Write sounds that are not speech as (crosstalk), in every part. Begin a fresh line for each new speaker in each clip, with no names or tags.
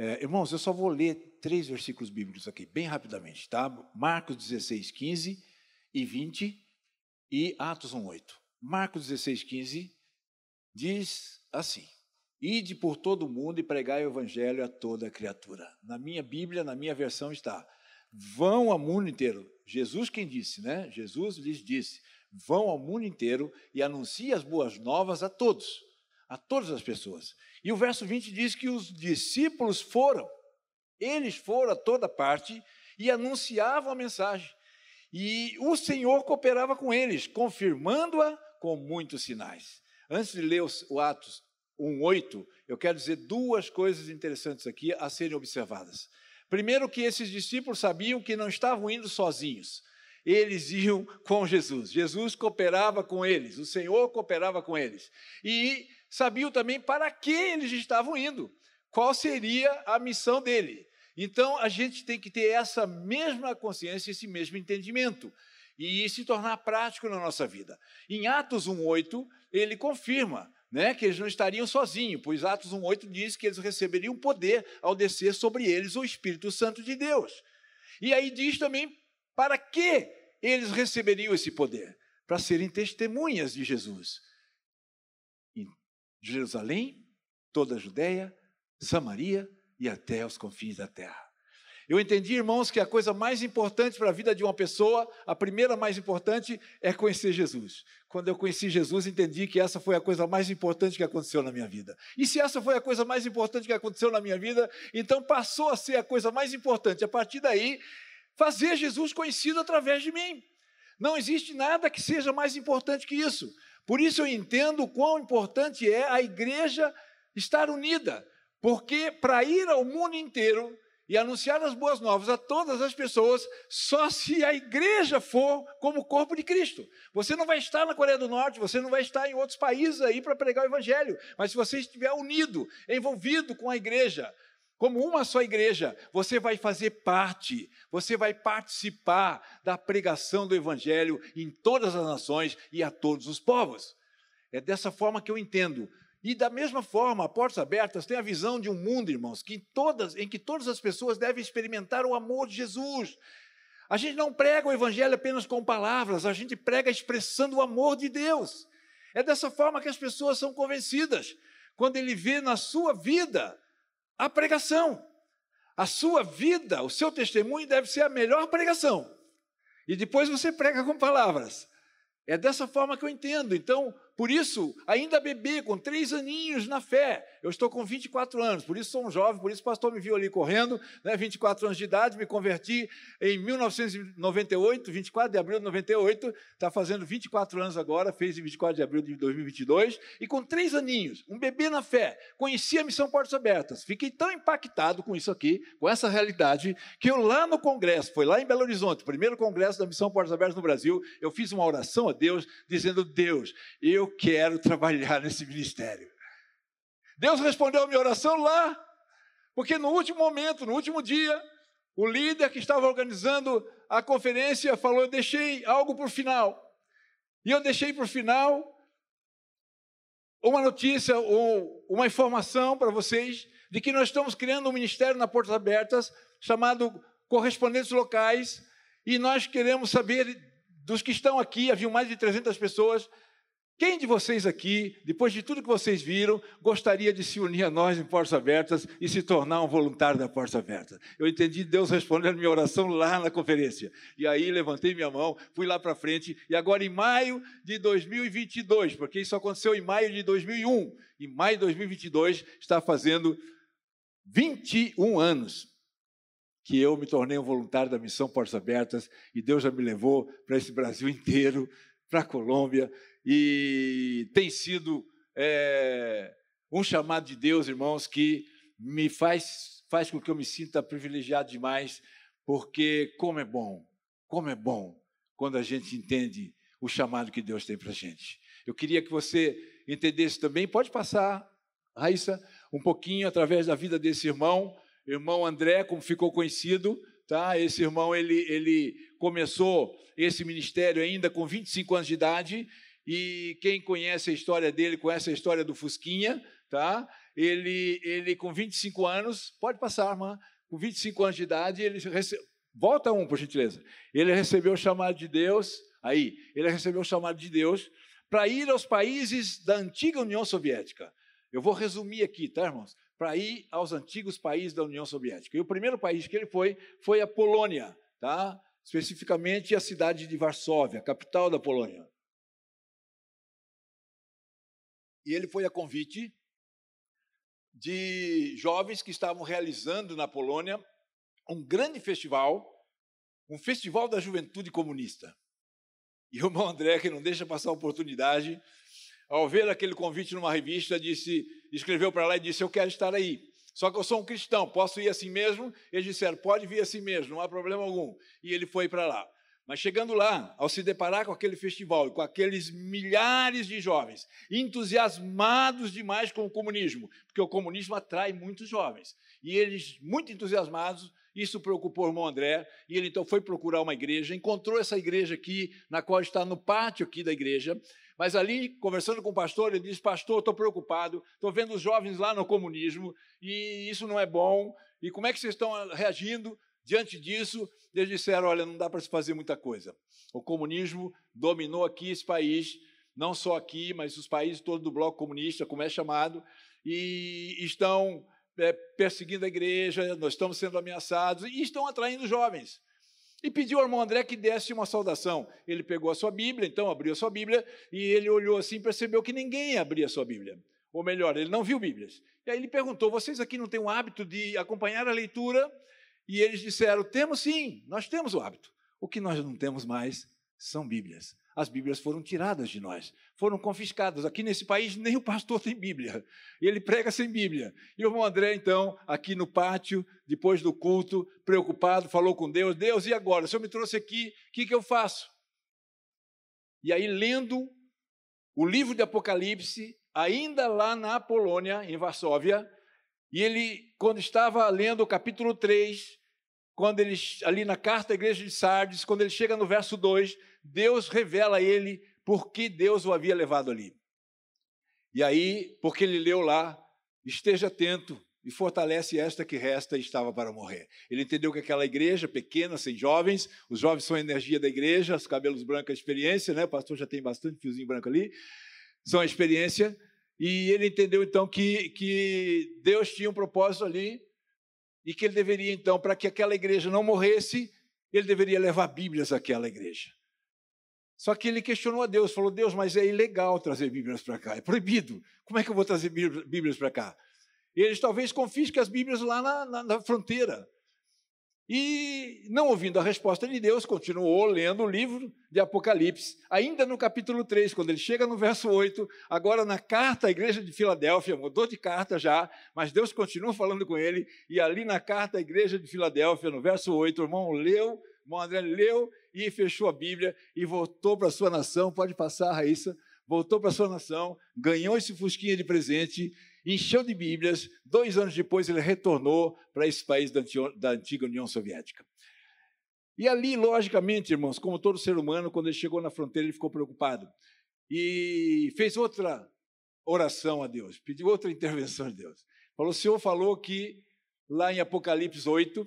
É, irmãos, eu só vou ler três versículos bíblicos aqui, bem rapidamente, tá? Marcos 16, 15 e 20 e Atos 1, 8. Marcos 16, 15 diz assim: Ide por todo o mundo e pregai o evangelho a toda criatura. Na minha Bíblia, na minha versão está: Vão ao mundo inteiro. Jesus quem disse, né? Jesus lhes disse: Vão ao mundo inteiro e anunciem as boas novas a todos, a todas as pessoas. E o verso 20 diz que os discípulos foram, eles foram a toda parte e anunciavam a mensagem. E o Senhor cooperava com eles, confirmando-a com muitos sinais. Antes de ler o Atos 1:8, eu quero dizer duas coisas interessantes aqui a serem observadas. Primeiro que esses discípulos sabiam que não estavam indo sozinhos. Eles iam com Jesus. Jesus cooperava com eles, o Senhor cooperava com eles. E sabiam também para que eles estavam indo, qual seria a missão dele. Então a gente tem que ter essa mesma consciência, esse mesmo entendimento e se tornar prático na nossa vida. Em Atos 1:8, ele confirma né, que eles não estariam sozinhos, pois Atos 1,8 diz que eles receberiam poder ao descer sobre eles o Espírito Santo de Deus. E aí diz também para que eles receberiam esse poder? Para serem testemunhas de Jesus. Em Jerusalém, toda a Judéia, Samaria e até os confins da terra. Eu entendi, irmãos, que a coisa mais importante para a vida de uma pessoa, a primeira mais importante, é conhecer Jesus. Quando eu conheci Jesus, entendi que essa foi a coisa mais importante que aconteceu na minha vida. E se essa foi a coisa mais importante que aconteceu na minha vida, então passou a ser a coisa mais importante. A partir daí, fazer Jesus conhecido através de mim. Não existe nada que seja mais importante que isso. Por isso eu entendo o quão importante é a igreja estar unida. Porque para ir ao mundo inteiro, e anunciar as boas novas a todas as pessoas, só (laughs) se a igreja for como o corpo de Cristo. Você não vai estar na Coreia do Norte, você não vai estar em outros países aí para pregar o evangelho, mas se você estiver unido, envolvido com a igreja, como uma só igreja, você vai fazer parte, você vai participar da pregação do evangelho em todas as nações e a todos os povos. É dessa forma que eu entendo e da mesma forma, Portas Abertas tem a visão de um mundo, irmãos, que todas, em que todas as pessoas devem experimentar o amor de Jesus. A gente não prega o Evangelho apenas com palavras, a gente prega expressando o amor de Deus. É dessa forma que as pessoas são convencidas, quando ele vê na sua vida a pregação. A sua vida, o seu testemunho deve ser a melhor pregação. E depois você prega com palavras. É dessa forma que eu entendo. Então, por isso, ainda bebê, com três aninhos na fé, eu estou com 24 anos, por isso sou um jovem, por isso o pastor me viu ali correndo, né, 24 anos de idade, me converti em 1998, 24 de abril de 98, está fazendo 24 anos agora, fez em 24 de abril de 2022, e com três aninhos, um bebê na fé, conheci a missão Portas Abertas, fiquei tão impactado com isso aqui, com essa realidade, que eu lá no congresso, foi lá em Belo Horizonte, primeiro congresso da missão Portas Abertas no Brasil, eu fiz uma oração a Deus, dizendo, Deus, eu quero trabalhar nesse ministério. Deus respondeu a minha oração lá, porque no último momento, no último dia, o líder que estava organizando a conferência falou: Eu deixei algo para o final. E eu deixei para o final uma notícia ou uma informação para vocês de que nós estamos criando um ministério na Portas Abertas chamado Correspondentes Locais e nós queremos saber dos que estão aqui, havia mais de 300 pessoas, quem de vocês aqui, depois de tudo que vocês viram, gostaria de se unir a nós em Portas Abertas e se tornar um voluntário da Portas Abertas? Eu entendi Deus respondendo minha oração lá na conferência. E aí levantei minha mão, fui lá para frente, e agora em maio de 2022, porque isso aconteceu em maio de 2001, em maio de 2022 está fazendo 21 anos que eu me tornei um voluntário da missão Portas Abertas e Deus já me levou para esse Brasil (laughs) inteiro, para a Colômbia, e tem sido é, um chamado de Deus, irmãos, que me faz, faz com que eu me sinta privilegiado demais, porque como é bom, como é bom quando a gente entende o chamado que Deus tem para a gente. Eu queria que você entendesse também, pode passar, Raíssa, um pouquinho através da vida desse irmão, irmão André, como ficou conhecido, tá? Esse irmão, ele, ele começou esse ministério ainda com 25 anos de idade, e quem conhece a história dele, conhece a história do Fusquinha, tá? ele, ele com 25 anos, pode passar, irmã, com 25 anos de idade, ele volta um, por gentileza. Ele recebeu o chamado de Deus, aí, ele recebeu o chamado de Deus para ir aos países da antiga União Soviética. Eu vou resumir aqui, tá, irmãos? Para ir aos antigos países da União Soviética. E o primeiro país que ele foi foi a Polônia, tá? Especificamente a cidade de Varsóvia, capital da Polônia. E ele foi a convite de jovens que estavam realizando na Polônia um grande festival, um festival da juventude comunista. E o irmão André, que não deixa passar a oportunidade, ao ver aquele convite numa revista, disse, escreveu para lá e disse: Eu quero estar aí. Só que eu sou um cristão, posso ir assim mesmo? Eles disseram: Pode vir assim mesmo, não há problema algum. E ele foi para lá. Mas chegando lá, ao se deparar com aquele festival com aqueles milhares de jovens entusiasmados demais com o comunismo, porque o comunismo atrai muitos jovens, e eles muito entusiasmados, isso preocupou o irmão André, e ele então foi procurar uma igreja, encontrou essa igreja aqui, na qual está no pátio aqui da igreja, mas ali, conversando com o pastor, ele disse: Pastor, estou preocupado, estou vendo os jovens lá no comunismo, e isso não é bom, e como é que vocês estão reagindo? Diante disso, eles disseram: olha, não dá para se fazer muita coisa. O comunismo dominou aqui esse país, não só aqui, mas os países todos do bloco comunista, como é chamado, e estão é, perseguindo a igreja, nós estamos sendo ameaçados, e estão atraindo jovens. E pediu ao irmão André que desse uma saudação. Ele pegou a sua Bíblia, então abriu a sua Bíblia, e ele olhou assim e percebeu que ninguém abria a sua Bíblia. Ou melhor, ele não viu Bíblias. E aí ele perguntou: vocês aqui não têm o hábito de acompanhar a leitura? E eles disseram: temos sim, nós temos o hábito. O que nós não temos mais são Bíblias. As Bíblias foram tiradas de nós, foram confiscadas. Aqui nesse país nem o pastor tem Bíblia. Ele prega sem Bíblia. E o irmão André, então, aqui no pátio, depois do culto, preocupado, falou com Deus: Deus, e agora? O senhor me trouxe aqui, o que, que eu faço? E aí, lendo o livro de Apocalipse, ainda lá na Polônia, em Varsóvia, e ele, quando estava lendo o capítulo 3, quando ele, ali na carta à igreja de Sardes, quando ele chega no verso 2, Deus revela a ele por que Deus o havia levado ali. E aí, porque ele leu lá, esteja atento e fortalece esta que resta e estava para morrer. Ele entendeu que aquela igreja pequena, sem jovens, os jovens são a energia da igreja, os cabelos brancos a experiência, né? O pastor já tem bastante fiozinho branco ali, são a experiência. E ele entendeu então que, que Deus tinha um propósito ali e que ele deveria, então, para que aquela igreja não morresse, ele deveria levar Bíblias àquela igreja. Só que ele questionou a Deus, falou: Deus, mas é ilegal trazer Bíblias para cá, é proibido. Como é que eu vou trazer Bíblias para cá? Eles talvez confisquem as Bíblias lá na, na, na fronteira. E, não ouvindo a resposta de Deus, continuou lendo o livro de Apocalipse, ainda no capítulo 3, quando ele chega no verso 8, agora na carta à igreja de Filadélfia, mudou de carta já, mas Deus continua falando com ele, e ali na carta à igreja de Filadélfia, no verso 8, o irmão leu, o irmão André leu e fechou a Bíblia e voltou para a sua nação. Pode passar, Raíssa. Voltou para a sua nação, ganhou esse fusquinha de presente encheu de Bíblias. Dois anos depois, ele retornou para esse país da antiga União Soviética. E ali, logicamente, irmãos, como todo ser humano, quando ele chegou na fronteira, ele ficou preocupado. E fez outra oração a Deus, pediu outra intervenção de Deus. Falou: o Senhor falou que, lá em Apocalipse 8,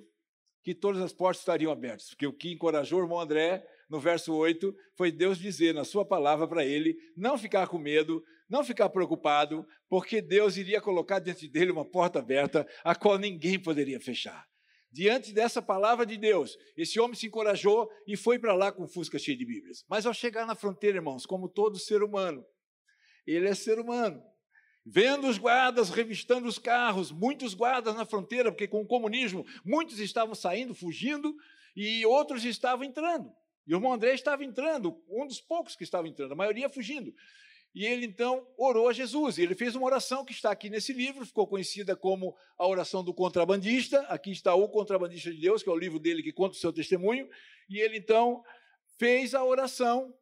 que todas as portas estariam abertas. Porque o que encorajou o irmão André, no verso 8, foi Deus dizer na sua palavra para ele não ficar com medo, não ficar preocupado, porque Deus iria colocar diante dele uma porta aberta, a qual ninguém poderia fechar. Diante dessa palavra de Deus, esse homem se encorajou e foi para lá com fusca cheia de Bíblias. Mas ao chegar na fronteira, irmãos, como todo ser humano, ele é ser humano. Vendo os guardas revistando os carros, muitos guardas na fronteira, porque com o comunismo muitos estavam saindo, fugindo, e outros estavam entrando. E o irmão André estava entrando, um dos poucos que estava entrando, a maioria fugindo. E ele então orou a Jesus. Ele fez uma oração que está aqui nesse livro, ficou conhecida como a oração do contrabandista. Aqui está o contrabandista de Deus, que é o livro dele que conta o seu testemunho. E ele então fez a oração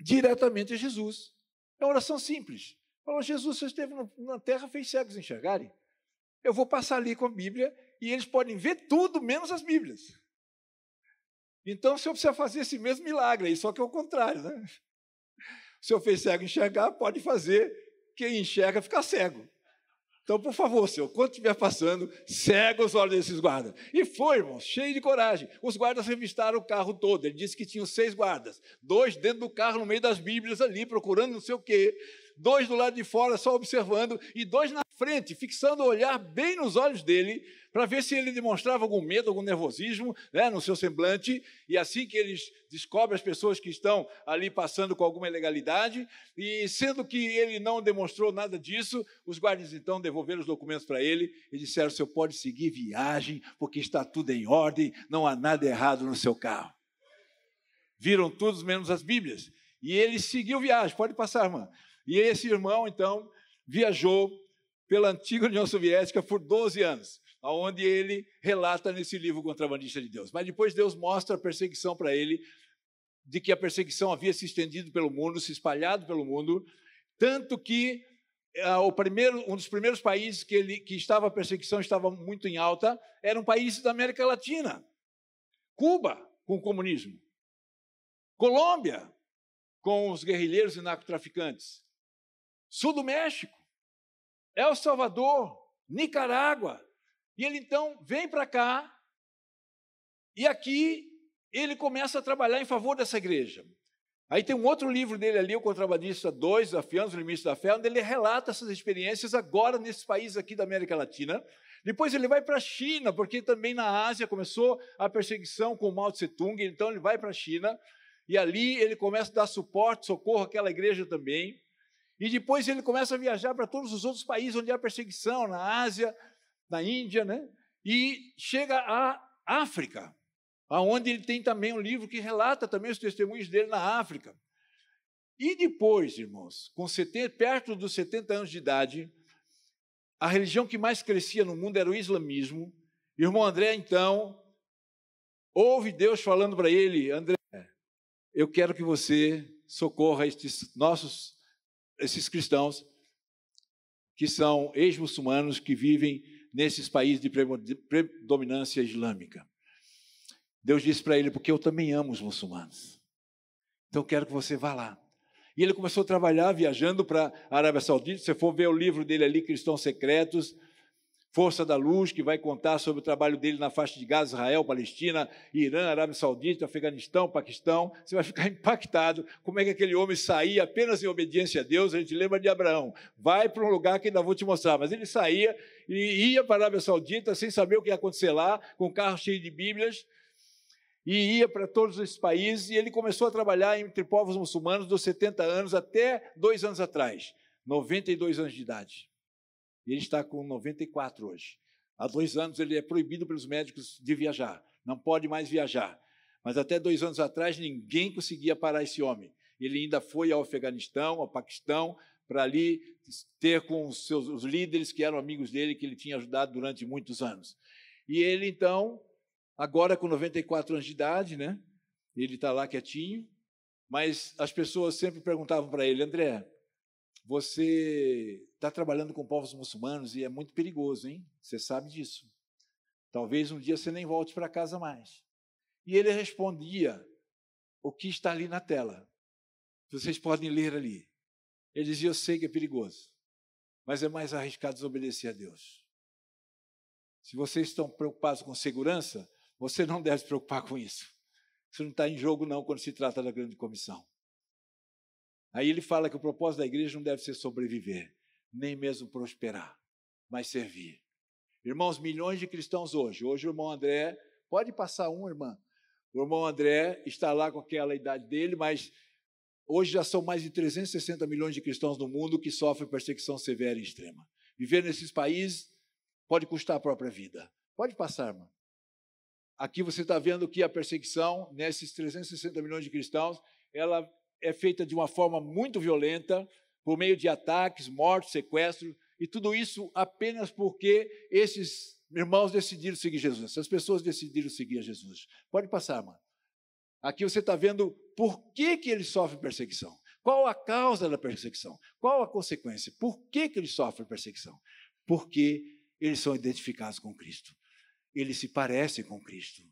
diretamente a Jesus. É uma oração simples. Falou: Jesus, você esteve na terra, fez cegos enxergarem. Eu vou passar ali com a Bíblia e eles podem ver tudo menos as Bíblias. Então o senhor precisa fazer esse mesmo milagre aí, só que é o contrário, né? O senhor fez cego enxergar, pode fazer quem enxerga ficar cego. Então, por favor, senhor, quando estiver passando, cega os olhos desses guardas. E foi, irmão, cheio de coragem. Os guardas revistaram o carro todo. Ele disse que tinham seis guardas. Dois dentro do carro, no meio das Bíblias ali, procurando não sei o quê. Dois do lado de fora, só observando. E dois na frente, fixando o olhar bem nos olhos dele, para ver se ele demonstrava algum medo, algum nervosismo né, no seu semblante, e assim que eles descobrem as pessoas que estão ali passando com alguma ilegalidade, e sendo que ele não demonstrou nada disso, os guardas então devolveram os documentos para ele e disseram: o senhor pode seguir viagem, porque está tudo em ordem, não há nada errado no seu carro. Viram todos menos as Bíblias. E ele seguiu viagem, pode passar, irmã. E esse irmão, então, viajou pela antiga União Soviética por 12 anos aonde ele relata nesse livro Contrabandista de Deus. Mas depois Deus mostra a perseguição para ele, de que a perseguição havia se estendido pelo mundo, se espalhado pelo mundo, tanto que uh, o primeiro, um dos primeiros países que, ele, que estava a perseguição estava muito em alta era um país da América Latina, Cuba, com o comunismo, Colômbia, com os guerrilheiros e narcotraficantes, Sul do México, El Salvador, Nicarágua, e ele então vem para cá, e aqui ele começa a trabalhar em favor dessa igreja. Aí tem um outro livro dele ali, o Contrabandista 2, Desafiando os Limites da Fé, onde ele relata essas experiências agora nesses países aqui da América Latina. Depois ele vai para a China, porque também na Ásia começou a perseguição com Mao Tse Tung, então ele vai para a China, e ali ele começa a dar suporte, socorro àquela igreja também. E depois ele começa a viajar para todos os outros países onde há perseguição, na Ásia, na Índia, né? E chega à África, aonde ele tem também um livro que relata também os testemunhos dele na África. E depois, irmãos, com 70, perto dos 70 anos de idade, a religião que mais crescia no mundo era o islamismo. Irmão André, então, ouve Deus falando para ele: André, eu quero que você socorra estes nossos, esses cristãos que são ex-muçulmanos que vivem nesses países de predominância islâmica. Deus disse para ele: Porque eu também amo os muçulmanos. Então eu quero que você vá lá. E ele começou a trabalhar viajando para a Arábia Saudita. Se você for ver o livro dele ali, Cristãos Secretos, Força da Luz, que vai contar sobre o trabalho dele na faixa de Gaza, Israel, Palestina, Irã, Arábia Saudita, Afeganistão, Paquistão. Você vai ficar (laughs) impactado como é que aquele homem saía apenas em obediência a Deus. A gente lembra de Abraão. Vai para um lugar que ainda vou te mostrar. Mas ele saía e ia para a Arábia Saudita sem saber o que ia acontecer lá, com um carro cheio de Bíblias. E ia para todos esses países, e ele começou a trabalhar entre povos muçulmanos dos 70 anos até dois anos atrás, 92 anos de idade. E ele está com 94 hoje. Há dois anos ele é proibido pelos médicos de viajar, não pode mais viajar. Mas até dois anos atrás ninguém conseguia parar esse homem. Ele ainda foi ao Afeganistão, ao Paquistão, para ali ter com os seus os líderes que eram amigos dele, que ele tinha ajudado durante muitos anos. E ele então, agora com 94 anos de idade, né? Ele está lá quietinho, mas as pessoas sempre perguntavam para ele, André, você está trabalhando com povos muçulmanos e é muito perigoso, hein? Você sabe disso. Talvez um dia você nem volte para casa mais. E ele respondia o que está ali na tela. Vocês podem ler ali. Ele dizia: Eu sei que é perigoso, mas é mais arriscado desobedecer a Deus. Se vocês estão preocupados com segurança, você não deve se preocupar com isso. Isso não está em jogo, não, quando se trata da grande comissão. Aí ele fala que o propósito da igreja não deve ser sobreviver, nem mesmo prosperar, mas servir. Irmãos, milhões de cristãos hoje. Hoje o irmão André, pode passar um, irmã. O irmão André está lá com aquela idade dele, mas hoje já são mais de 360 milhões de cristãos no mundo que sofrem perseguição severa e extrema. Viver nesses países pode custar a própria vida. Pode passar, irmã. Aqui você está vendo que a perseguição nesses 360 milhões de cristãos, ela é feita de uma forma muito violenta, por meio de ataques, mortes, sequestros, e tudo isso apenas porque esses irmãos decidiram seguir Jesus, essas pessoas decidiram seguir a Jesus. Pode passar, mano. Aqui você está vendo por que, que eles sofrem perseguição. Qual a causa da perseguição? Qual a consequência? Por que, que eles sofrem perseguição? Porque eles são identificados com Cristo. Eles se parecem com Cristo.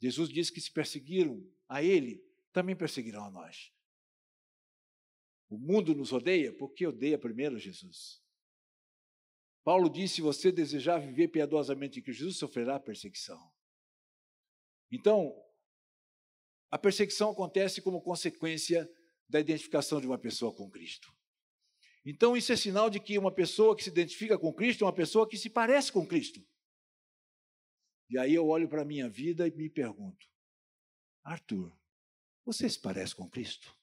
Jesus disse que se perseguiram a Ele, também perseguirão a nós. O mundo nos odeia porque odeia primeiro Jesus. Paulo disse: se você desejar viver piedosamente Cristo Jesus, sofrerá perseguição. Então, a perseguição acontece como consequência da identificação de uma pessoa com Cristo. Então, isso é sinal de que uma pessoa que se identifica com Cristo é uma pessoa que se parece com Cristo. E aí eu olho para a minha vida e me pergunto: Arthur, você se parece com Cristo?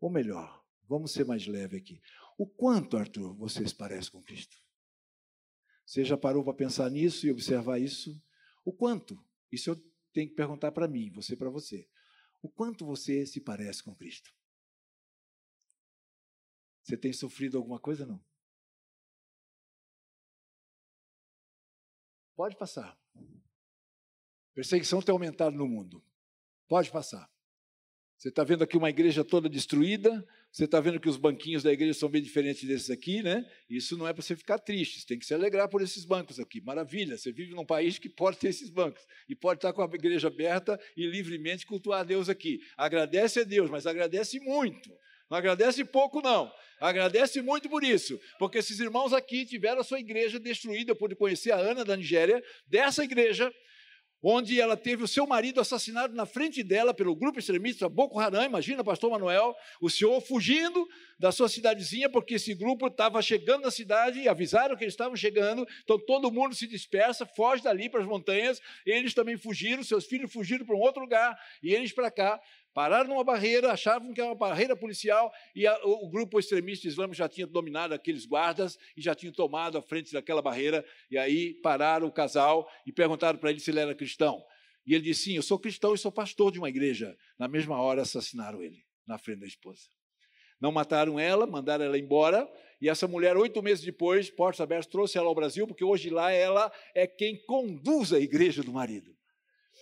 Ou melhor, vamos ser mais leve aqui. O quanto, Arthur, você se parece com Cristo? Você já parou para pensar nisso e observar isso? O quanto? Isso eu tenho que perguntar para mim, você para você. O quanto você se parece com Cristo? Você tem sofrido alguma coisa não? Pode passar. Perseguição tem aumentado no mundo. Pode passar. Você está vendo aqui uma igreja toda destruída, você está vendo que os banquinhos da igreja são bem diferentes desses aqui, né? Isso não é para você ficar triste, você tem que se alegrar por esses bancos aqui. Maravilha, você vive num país que pode ter esses bancos e pode estar com a igreja aberta e livremente cultuar a Deus aqui. Agradece a Deus, mas agradece muito. Não agradece pouco, não. Agradece muito por isso, porque esses irmãos aqui tiveram a sua igreja destruída. Eu pude conhecer a Ana da Nigéria, dessa igreja, onde ela teve o seu marido assassinado na frente dela pelo grupo extremista Boko Haram. Imagina, pastor Manuel, o senhor fugindo da sua cidadezinha, porque esse grupo estava chegando na cidade e avisaram que eles estavam chegando, então todo mundo se dispersa, foge dali para as montanhas, eles também fugiram, seus filhos fugiram para um outro lugar e eles para cá. Pararam numa barreira, achavam que era uma barreira policial e a, o, o, grupo extremista islâmico já tinha dominado aqueles guardas e já tinha tomado a frente daquela barreira. E aí pararam o casal e perguntaram para ele se ele era cristão. E ele disse: Sim, eu sou cristão e sou pastor de uma igreja. Na mesma hora assassinaram ele, na frente da esposa. Não mataram ela, mandaram ela embora. E essa mulher, oito meses depois, portas abertas, trouxe ela ao Brasil, porque hoje lá ela é quem conduz a igreja do marido.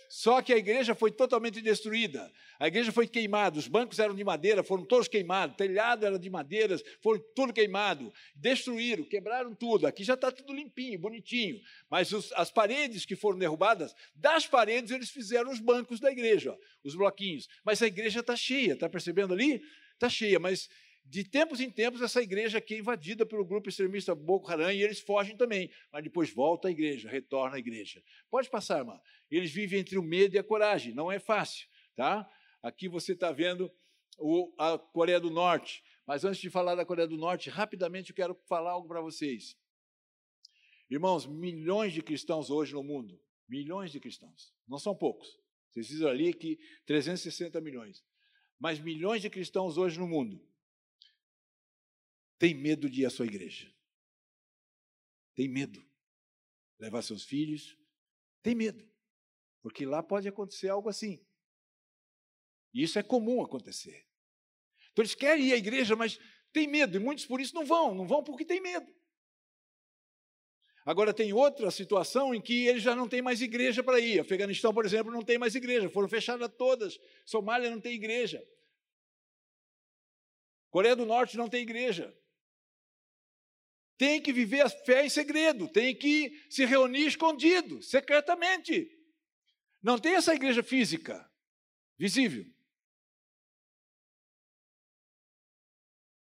Só que a igreja foi totalmente destruída. A igreja foi queimada, os bancos eram de madeira, foram todos queimados, o telhado era de madeiras, foram tudo queimado. Destruíram, quebraram tudo. Aqui já está tudo limpinho, bonitinho. Mas os, as paredes que foram derrubadas, das paredes eles fizeram os bancos da igreja, ó, os bloquinhos. Mas a igreja está cheia, está percebendo ali? Está cheia, mas de tempos em tempos, essa igreja aqui é invadida pelo grupo extremista Boko Haram e eles fogem também, mas depois volta à igreja, retorna à igreja. Pode passar, irmã. Eles vivem entre o medo e a coragem, não é fácil, tá? Aqui você está vendo o, a Coreia do Norte, mas antes de falar da Coreia do Norte, rapidamente eu quero falar algo para vocês. Irmãos, milhões de cristãos hoje no mundo, milhões de cristãos, não são poucos. Vocês dizem ali que 360 milhões, mas milhões de cristãos hoje no mundo tem medo de ir à sua igreja. Tem medo. Levar seus filhos. Tem medo. Porque lá pode acontecer algo assim. E isso é comum acontecer. Então eles querem ir à igreja, mas tem medo. E muitos por isso não vão. Não vão porque tem medo. Agora tem outra situação em que eles já não têm mais igreja para ir. Afeganistão, por exemplo, não tem mais igreja. Foram fechadas todas. Somália não tem igreja. Coreia do Norte não tem igreja tem que viver a fé em segredo, tem que se reunir escondido, secretamente. Não tem essa igreja física, visível.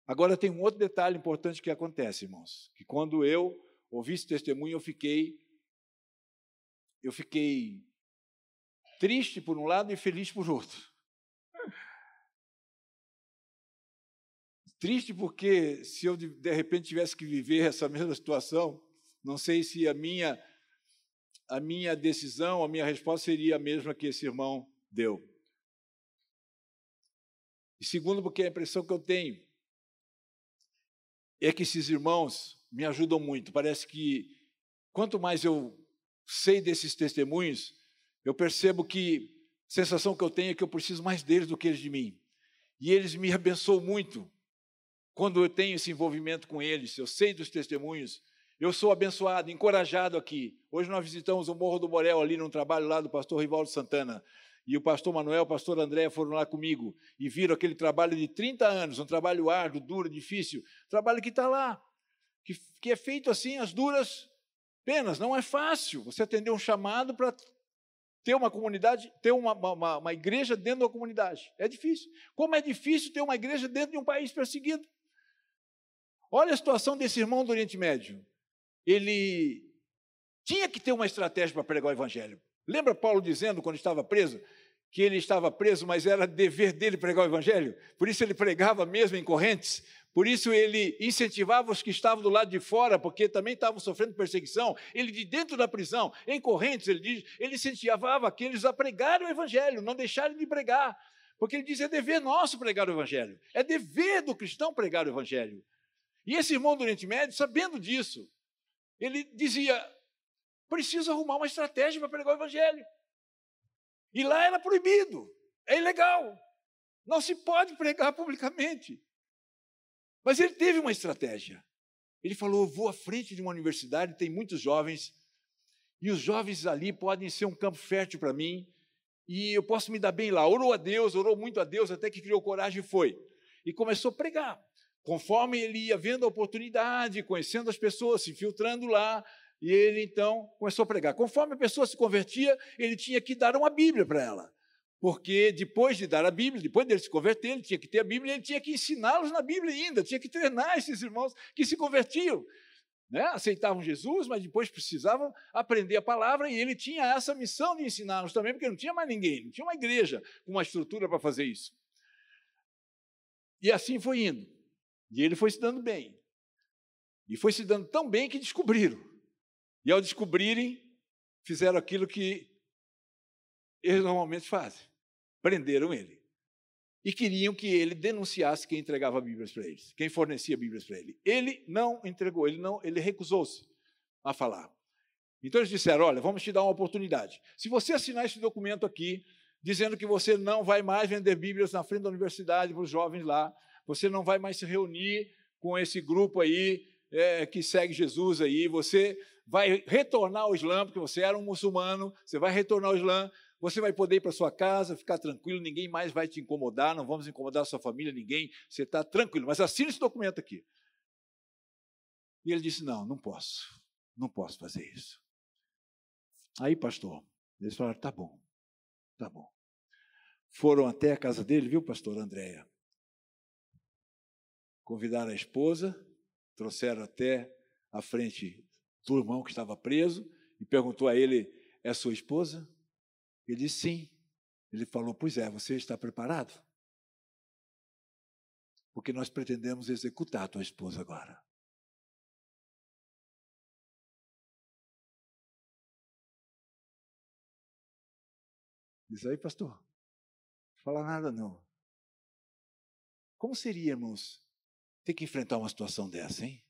Agora tem um outro detalhe importante que acontece, irmãos, que quando eu ouvi esse testemunho, eu fiquei eu fiquei triste por um lado e feliz por outro. Triste porque se eu de repente tivesse que viver essa mesma situação, não sei se a minha a minha decisão, a minha resposta seria a mesma que esse irmão deu. E segundo, porque a impressão que eu tenho é que esses irmãos me ajudam muito. Parece que quanto mais eu sei desses testemunhos, eu percebo que a sensação que eu tenho é que eu preciso mais deles do que eles de mim. E eles me abençoam muito quando eu tenho esse envolvimento com eles, eu sei dos testemunhos, eu sou abençoado, encorajado aqui. Hoje nós visitamos o Morro do Borel, ali num trabalho lá do pastor Rivaldo Santana. E o pastor Manuel, o pastor André foram lá comigo e viram aquele trabalho de 30 anos, um trabalho árduo, duro, difícil, trabalho que está lá, que, que é feito assim, as duras penas. Não é fácil você atender um chamado para ter uma comunidade, ter uma, uma, uma igreja dentro da comunidade. É difícil. Como é difícil ter uma igreja dentro de um país perseguido. Olha a situação desse irmão do Oriente Médio. Ele tinha que ter uma estratégia para pregar o evangelho. Lembra Paulo dizendo, quando estava preso, que ele estava preso, mas era dever dele pregar o evangelho? Por isso ele pregava mesmo em correntes, por isso ele incentivava os que estavam do lado de fora, porque também estavam sofrendo perseguição. Ele de dentro da prisão, em correntes, ele diz, ele incentivava aqueles a pregar o evangelho, não deixarem de pregar. Porque ele diz: é dever nosso pregar o Evangelho, é dever do cristão pregar o Evangelho. E esse irmão do Oriente Médio, sabendo disso, ele dizia: preciso arrumar uma estratégia para pregar o Evangelho. E lá era proibido, é ilegal, não se pode pregar publicamente. Mas ele teve uma estratégia. Ele falou: Eu vou à frente de uma universidade, tem muitos jovens, e os jovens ali podem ser um campo fértil para mim e eu posso me dar bem lá. Orou a Deus, orou muito a Deus, até que criou coragem e foi. E começou a pregar. Conforme ele ia vendo a oportunidade, conhecendo as pessoas, se filtrando lá, e ele então começou a pregar. Conforme a pessoa se convertia, ele tinha que dar uma Bíblia para ela. Porque depois de dar a Bíblia, depois dele se converter, ele tinha que ter a Bíblia, ele tinha que ensiná-los na Bíblia ainda, tinha que treinar esses irmãos que se convertiam né? aceitavam Jesus, mas depois precisavam aprender a palavra, e ele tinha essa missão de ensiná-los também, porque não tinha mais ninguém, não tinha uma igreja com uma estrutura para fazer isso. E assim foi indo. E ele foi se dando bem. E foi se dando tão bem que descobriram. E ao descobrirem, fizeram aquilo que eles normalmente fazem: prenderam ele e queriam que ele denunciasse quem entregava Bíblias para eles, quem fornecia Bíblias para ele. Ele não entregou, ele não, ele recusou-se a falar. Então eles disseram: "Olha, vamos te dar uma oportunidade. Se você assinar esse documento aqui, dizendo que você não vai mais vender Bíblias na frente da universidade para os jovens lá, você não vai mais se reunir com esse grupo aí é, que segue Jesus aí, você vai retornar ao Islã, porque você era um muçulmano, você vai retornar ao Islã, você vai poder ir para sua casa, ficar tranquilo, ninguém mais vai te incomodar, não vamos incomodar a sua família, ninguém, você está tranquilo, mas assine esse documento aqui. E ele disse: Não, não posso, não posso fazer isso. Aí, pastor, eles falaram: Tá bom, tá bom. Foram até a casa dele, viu, pastor Andréia? Convidaram a esposa, trouxeram até a frente do irmão que estava preso e perguntou a ele: É sua esposa? Ele disse sim. Ele falou: Pois é, você está preparado? Porque nós pretendemos executar a tua esposa agora. Diz aí, pastor. Não fala nada, não. Como seria, irmãos, ter que enfrentar uma situação dessa, hein?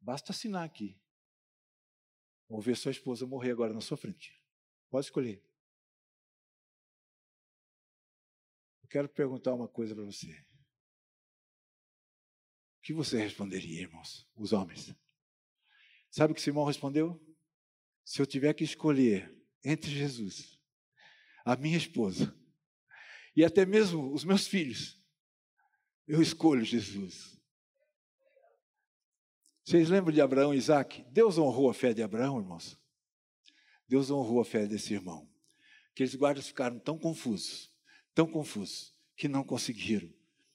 Basta assinar aqui. Ou ver sua esposa morrer agora na sua frente. Pode escolher. Eu quero perguntar uma coisa para você. O que você responderia, irmãos, os homens? Sabe o que Simão respondeu? Se eu tiver que escolher entre Jesus, a minha esposa e até mesmo os meus filhos, eu escolho Jesus. Vocês lembram de Abraão e Isaac? Deus honrou a fé de Abraão, irmãos. Deus honrou a fé desse irmão. Aqueles guardas ficaram tão confusos, tão confusos, que não conseguiram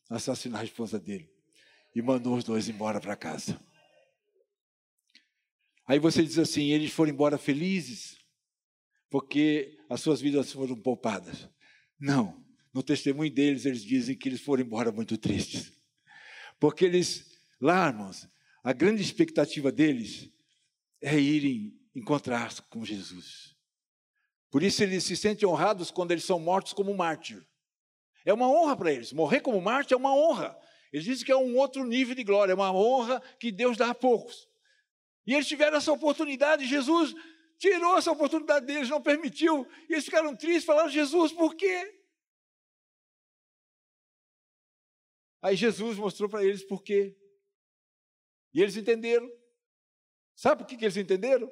assassinar a esposa dele. E mandou os dois embora para casa. Aí você diz assim: eles foram embora felizes, porque as suas vidas foram poupadas. Não, no testemunho deles, eles dizem que eles foram embora muito tristes. Porque eles, lá, irmãos, a grande expectativa deles é irem encontrar com Jesus. Por isso eles se sentem honrados quando eles são mortos como mártir. É uma honra para eles. Morrer como mártir é uma honra. Eles dizem que é um outro nível de glória, é uma honra que Deus dá a poucos. E eles tiveram essa oportunidade, Jesus tirou essa oportunidade deles, não permitiu, e eles ficaram tristes, falaram: Jesus, por quê? Aí Jesus mostrou para eles por quê. E eles entenderam. Sabe por que, que eles entenderam?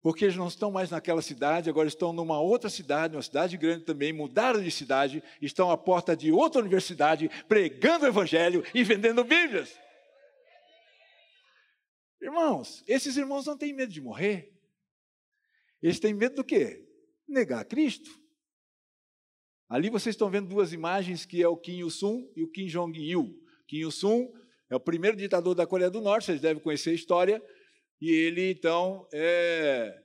Porque eles não estão mais naquela cidade, agora estão numa outra cidade, uma cidade grande também, mudaram de cidade, estão à porta de outra universidade, pregando o Evangelho e vendendo Bíblias. Irmãos, esses irmãos não têm medo de morrer. Eles têm medo do quê? Negar Cristo. Ali vocês estão vendo duas imagens, que é o Kim Il-sung e o Kim Jong-il. Kim Il-sung é o primeiro ditador da Coreia do Norte, vocês devem conhecer a história, e ele, então, é,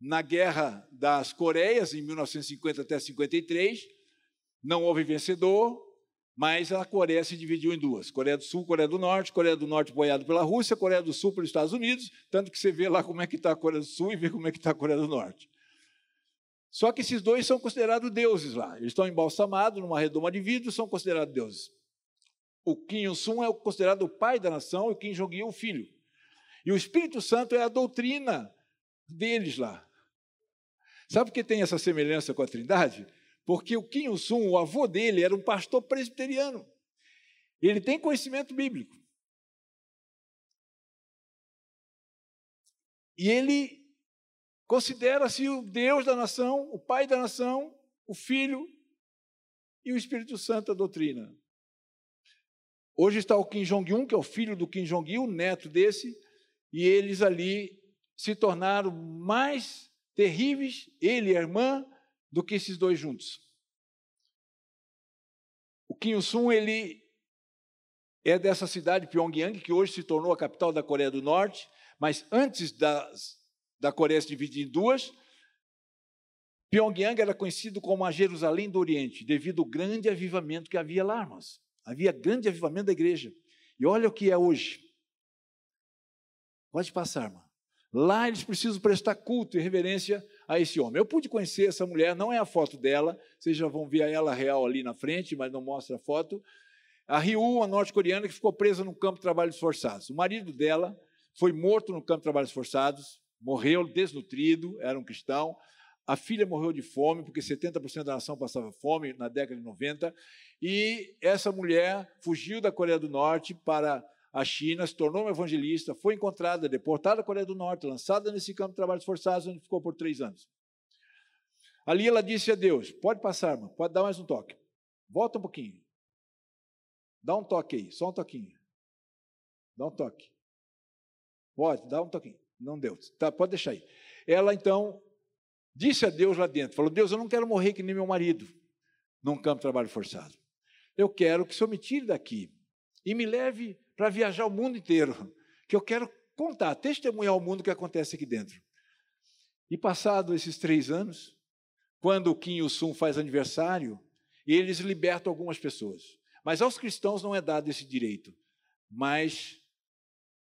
na Guerra das Coreias, em 1950 até 53, não houve vencedor, mas a Coreia se dividiu em duas: Coreia do Sul, Coreia do Norte, Coreia do Norte apoiado pela Rússia, Coreia do Sul pelos Estados Unidos, tanto que você vê lá como é que está a Coreia do Sul e vê como é que está a Coreia do Norte. Só que esses dois são considerados deuses lá. Eles estão embalsamados numa redoma de vidro, são considerados deuses. O Kim Il-sung é considerado o pai da nação e o Kim Jong-il o filho. E o Espírito Santo é a doutrina deles lá. Sabe por que tem essa semelhança com a Trindade? Porque o Kim Il-sung, o avô dele, era um pastor presbiteriano. Ele tem conhecimento bíblico. E ele considera-se o Deus da nação, o pai da nação, o filho e o Espírito Santo a doutrina. Hoje está o Kim Jong-un, que é o filho do Kim Jong-il, neto desse, e eles ali se tornaram mais terríveis, ele e a irmã, do que esses dois juntos. O Kim Il-sung, ele é dessa cidade, Pyongyang, que hoje se tornou a capital da Coreia do Norte, mas antes das, da Coreia se dividir em duas, Pyongyang era conhecido como a Jerusalém do Oriente, devido ao grande avivamento que havia lá, irmãos. Havia grande avivamento da igreja. E olha o que é hoje. Pode passar, irmão. Lá eles precisam prestar culto e reverência a esse homem. Eu pude conhecer essa mulher, não é a foto dela, vocês já vão ver ela real ali na frente, mas não mostra a foto. A Ryu, a norte-coreana, que ficou presa no campo de trabalhos forçados. O marido dela foi morto no campo de trabalhos forçados, morreu desnutrido, era um cristão. A filha morreu de fome, porque 70% da nação passava fome na década de 90. E essa mulher fugiu da Coreia do Norte para a China, se tornou uma evangelista, foi encontrada, deportada à Coreia do Norte, lançada nesse campo de trabalhos forçados, onde ficou por três anos. Ali ela disse a Deus: Pode passar, irmão, pode dar mais um toque. Volta um pouquinho. Dá um toque aí, só um toquinho. Dá um toque. Pode, dá um toquinho. Não deu. Tá, pode deixar aí. Ela então disse a Deus lá dentro: Falou, Deus, eu não quero morrer que nem meu marido num campo de trabalho forçado. Eu quero que o Senhor me tire daqui e me leve para viajar o mundo inteiro, que eu quero contar, testemunhar ao mundo o que acontece aqui dentro. E passado esses três anos, quando o Kim Il-sung faz aniversário, eles libertam algumas pessoas. Mas aos cristãos não é dado esse direito. Mas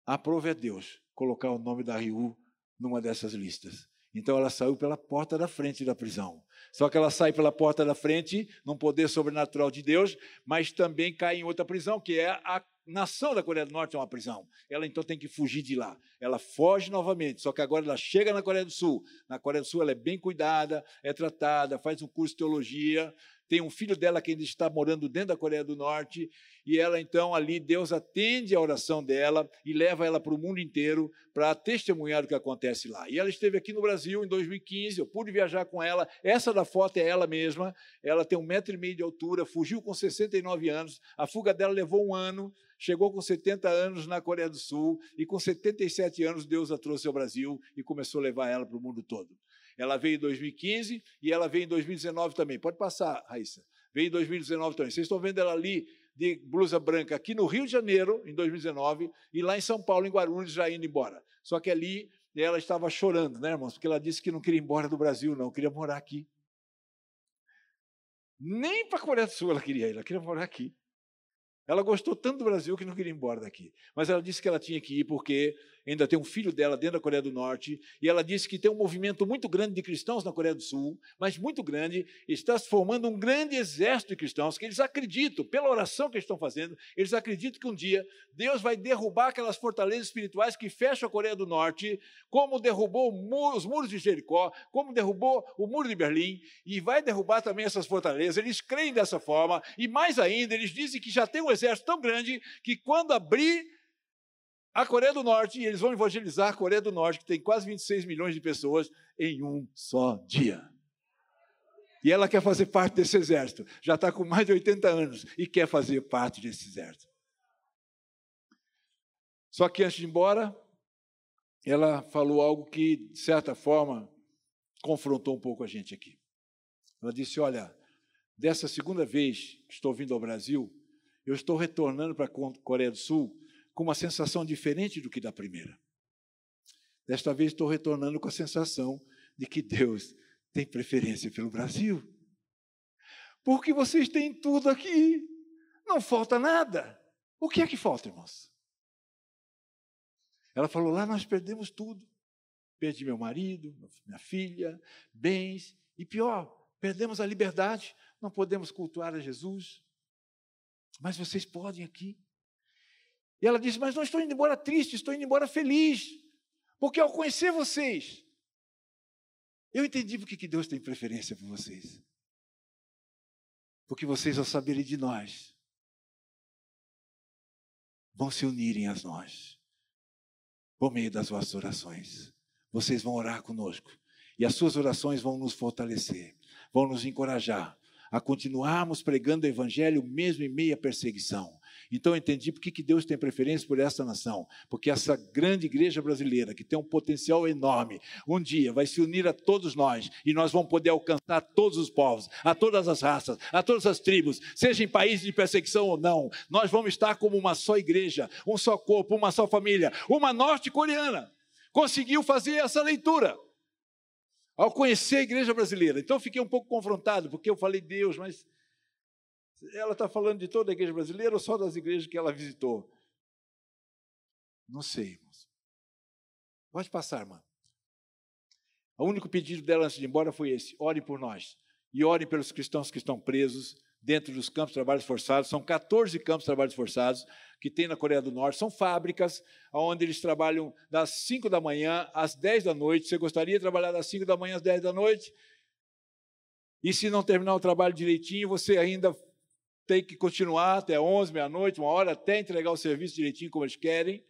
aprove a Deus colocar o nome da Ryu numa dessas listas. Então ela saiu pela porta da frente da prisão. Só que ela sai pela porta da frente, num poder sobrenatural de Deus, mas também cai em outra prisão, que é a nação da Coreia do Norte é uma prisão. Ela então tem que fugir de lá. Ela foge novamente, só que agora ela chega na Coreia do Sul. Na Coreia do Sul ela é bem cuidada, é tratada, faz um curso de teologia, tem um filho dela que ainda está morando dentro da Coreia do Norte, e ela então ali, Deus atende a oração dela e leva ela para o mundo inteiro para testemunhar o que acontece lá. E ela esteve aqui no Brasil em 2015, eu pude viajar com ela, essa da foto é ela mesma, ela tem um metro e meio de altura, fugiu com 69 anos, a fuga dela levou um ano, chegou com 70 anos na Coreia do Sul, e com 77 anos Deus a trouxe ao Brasil e começou a levar ela para o mundo todo. Ela veio em 2015 e ela veio em 2019 também. Pode passar, Raíssa. Veio em 2019 também. Vocês estão vendo ela ali de blusa branca aqui no Rio de Janeiro, em 2019, e lá em São Paulo, em Guarulhos, já indo embora. Só que ali ela estava chorando, né, irmãos? Porque ela disse que não queria ir embora do Brasil, não, queria morar aqui. Nem para a Coreia do Sul ela queria ir, ela queria morar aqui. Ela gostou tanto do Brasil que não queria ir embora daqui. Mas ela disse que ela tinha que ir porque ainda tem um filho dela dentro da Coreia do Norte, e ela disse que tem um movimento muito grande de cristãos na Coreia do Sul, mas muito grande, está se formando um grande exército de cristãos que eles acreditam, pela oração que eles estão fazendo, eles acreditam que um dia Deus vai derrubar aquelas fortalezas espirituais que fecham a Coreia do Norte, como derrubou os muros de Jericó, como derrubou o muro de Berlim, e vai derrubar também essas fortalezas. Eles creem dessa forma, e mais ainda, eles dizem que já tem um exército tão grande que quando abrir a Coreia do Norte, e eles vão evangelizar a Coreia do Norte, que tem quase 26 milhões de pessoas, em um só dia. E ela quer fazer parte desse exército. Já está com mais de 80 anos e quer fazer parte desse exército. Só que antes de ir embora, ela falou algo que, de certa forma, confrontou um pouco a gente aqui. Ela disse: Olha, dessa segunda vez que estou vindo ao Brasil, eu estou retornando para a Coreia do Sul com uma sensação diferente do que da primeira. Desta vez estou retornando com a sensação de que Deus tem preferência pelo Brasil. Porque vocês têm tudo aqui, não falta nada. O que é que falta, irmãos? Ela falou: lá nós perdemos tudo. Perdi meu marido, minha filha, bens, e pior, perdemos a liberdade, não podemos cultuar a Jesus. Mas vocês podem aqui. E ela disse: Mas não estou indo embora triste, estou indo embora feliz. Porque ao conhecer vocês, eu entendi porque que Deus tem preferência por vocês. Porque vocês, ao saberem de nós, vão se unirem a nós por meio das vossas orações. Vocês vão orar conosco e as suas orações vão nos fortalecer, vão nos encorajar a continuarmos pregando o evangelho mesmo em meio à perseguição. Então eu entendi por que Deus tem preferência por essa nação, porque essa grande igreja brasileira, que tem um potencial enorme, um dia vai se unir a todos nós e nós vamos poder alcançar todos os povos, a todas as raças, a todas as tribos, seja em países de perseguição ou não. Nós vamos estar como uma só igreja, um só corpo, uma só família. Uma norte-coreana conseguiu fazer essa leitura ao conhecer a igreja brasileira. Então fiquei um pouco confrontado, porque eu falei, Deus, mas ela está falando de toda a igreja brasileira ou só das igrejas que ela visitou? Não sei, irmãos. Pode passar, irmã. O único pedido dela antes de ir embora foi esse: ore por nós. E ore pelos cristãos que estão presos dentro dos campos de trabalhos forçados. São 14 campos de trabalhos forçados que tem na Coreia do Norte. São fábricas onde eles trabalham das 5 da manhã às 10 da noite. Você gostaria de trabalhar das 5 da manhã às 10 da noite? E se não terminar o trabalho direitinho, você ainda tem que continuar até 11, meia-noite, uma hora, até entregar o serviço direitinho como eles querem.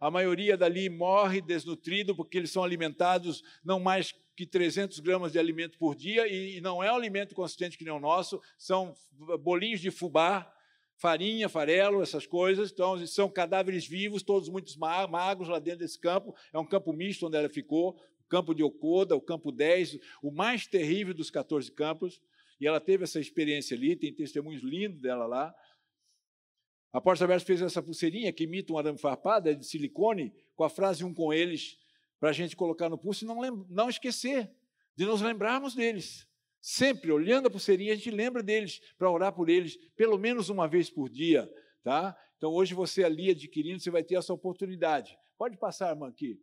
A maioria dali morre desnutrido porque eles são alimentados não mais que 300 gramas de alimento por dia e não é um alimento consistente que nem o nosso, são bolinhos de fubá, farinha, farelo, essas coisas. Então, são cadáveres vivos, todos muito magros lá dentro desse campo. É um campo misto onde ela ficou, o campo de Ocoda, o campo 10, o mais terrível dos 14 campos. E ela teve essa experiência ali, tem testemunhos lindos dela lá. A Porta Aberta fez essa pulseirinha que imita um arame farpado, é de silicone, com a frase um com eles, para a gente colocar no pulso e não, não esquecer de nos lembrarmos deles. Sempre olhando a pulseirinha, a gente lembra deles para orar por eles, pelo menos uma vez por dia, tá? Então hoje você ali adquirindo, você vai ter essa oportunidade. Pode passar, irmã, aqui.